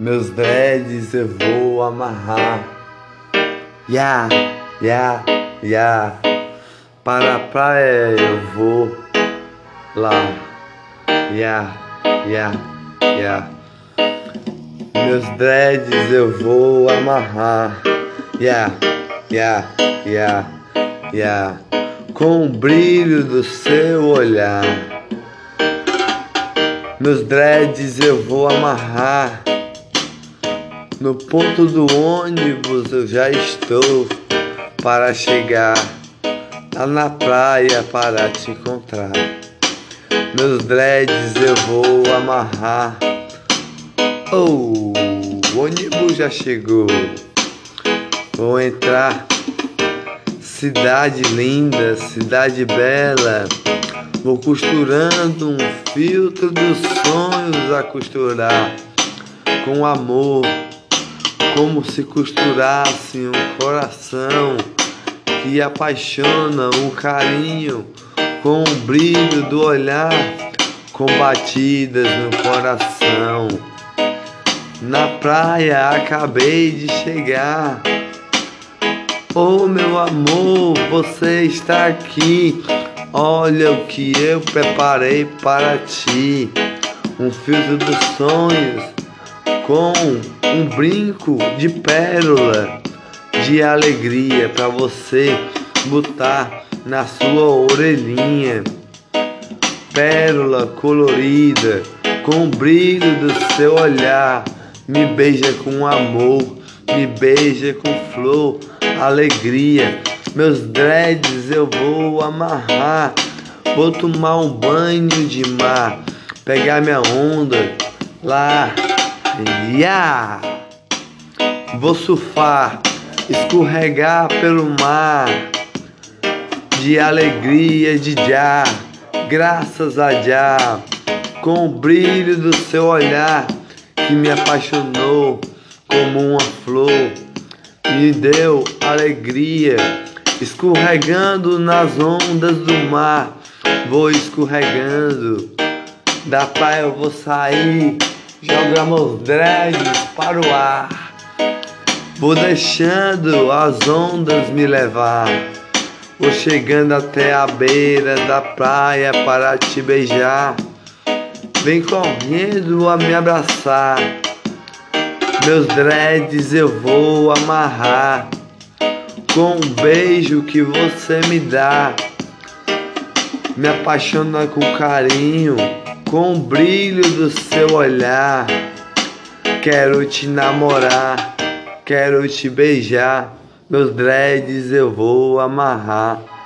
Meus dreads eu vou amarrar. Ya, ya, ya. Para a praia eu vou lá. Ya, ya, ya. Meus dreads eu vou amarrar. Ya, ya, ya, ya. Com o brilho do seu olhar. Meus dreads eu vou amarrar. No ponto do ônibus eu já estou para chegar lá na praia para te encontrar. Meus dreads eu vou amarrar. Oh, o ônibus já chegou. Vou entrar. Cidade linda, cidade bela. Vou costurando um filtro dos sonhos a costurar com amor como se costurasse um coração que apaixona o carinho com o brilho do olhar, com batidas no coração. Na praia acabei de chegar. Oh meu amor, você está aqui. Olha o que eu preparei para ti. Um filtro dos sonhos com um brinco de pérola de alegria para você botar na sua orelhinha. Pérola colorida com o brilho do seu olhar. Me beija com amor, me beija com flor, alegria. Meus dreads eu vou amarrar. Vou tomar um banho de mar, pegar minha onda lá Yeah! Vou surfar, escorregar pelo mar de alegria de já, graças a já, com o brilho do seu olhar que me apaixonou como uma flor, me deu alegria, escorregando nas ondas do mar, vou escorregando, da praia eu vou sair joga meus dreads para o ar. Vou deixando as ondas me levar. Vou chegando até a beira da praia para te beijar. Vem correndo a me abraçar. Meus dreads eu vou amarrar com um beijo que você me dá. Me apaixona com carinho com o brilho do seu olhar. Quero te namorar, quero te beijar. Meus dreads eu vou amarrar.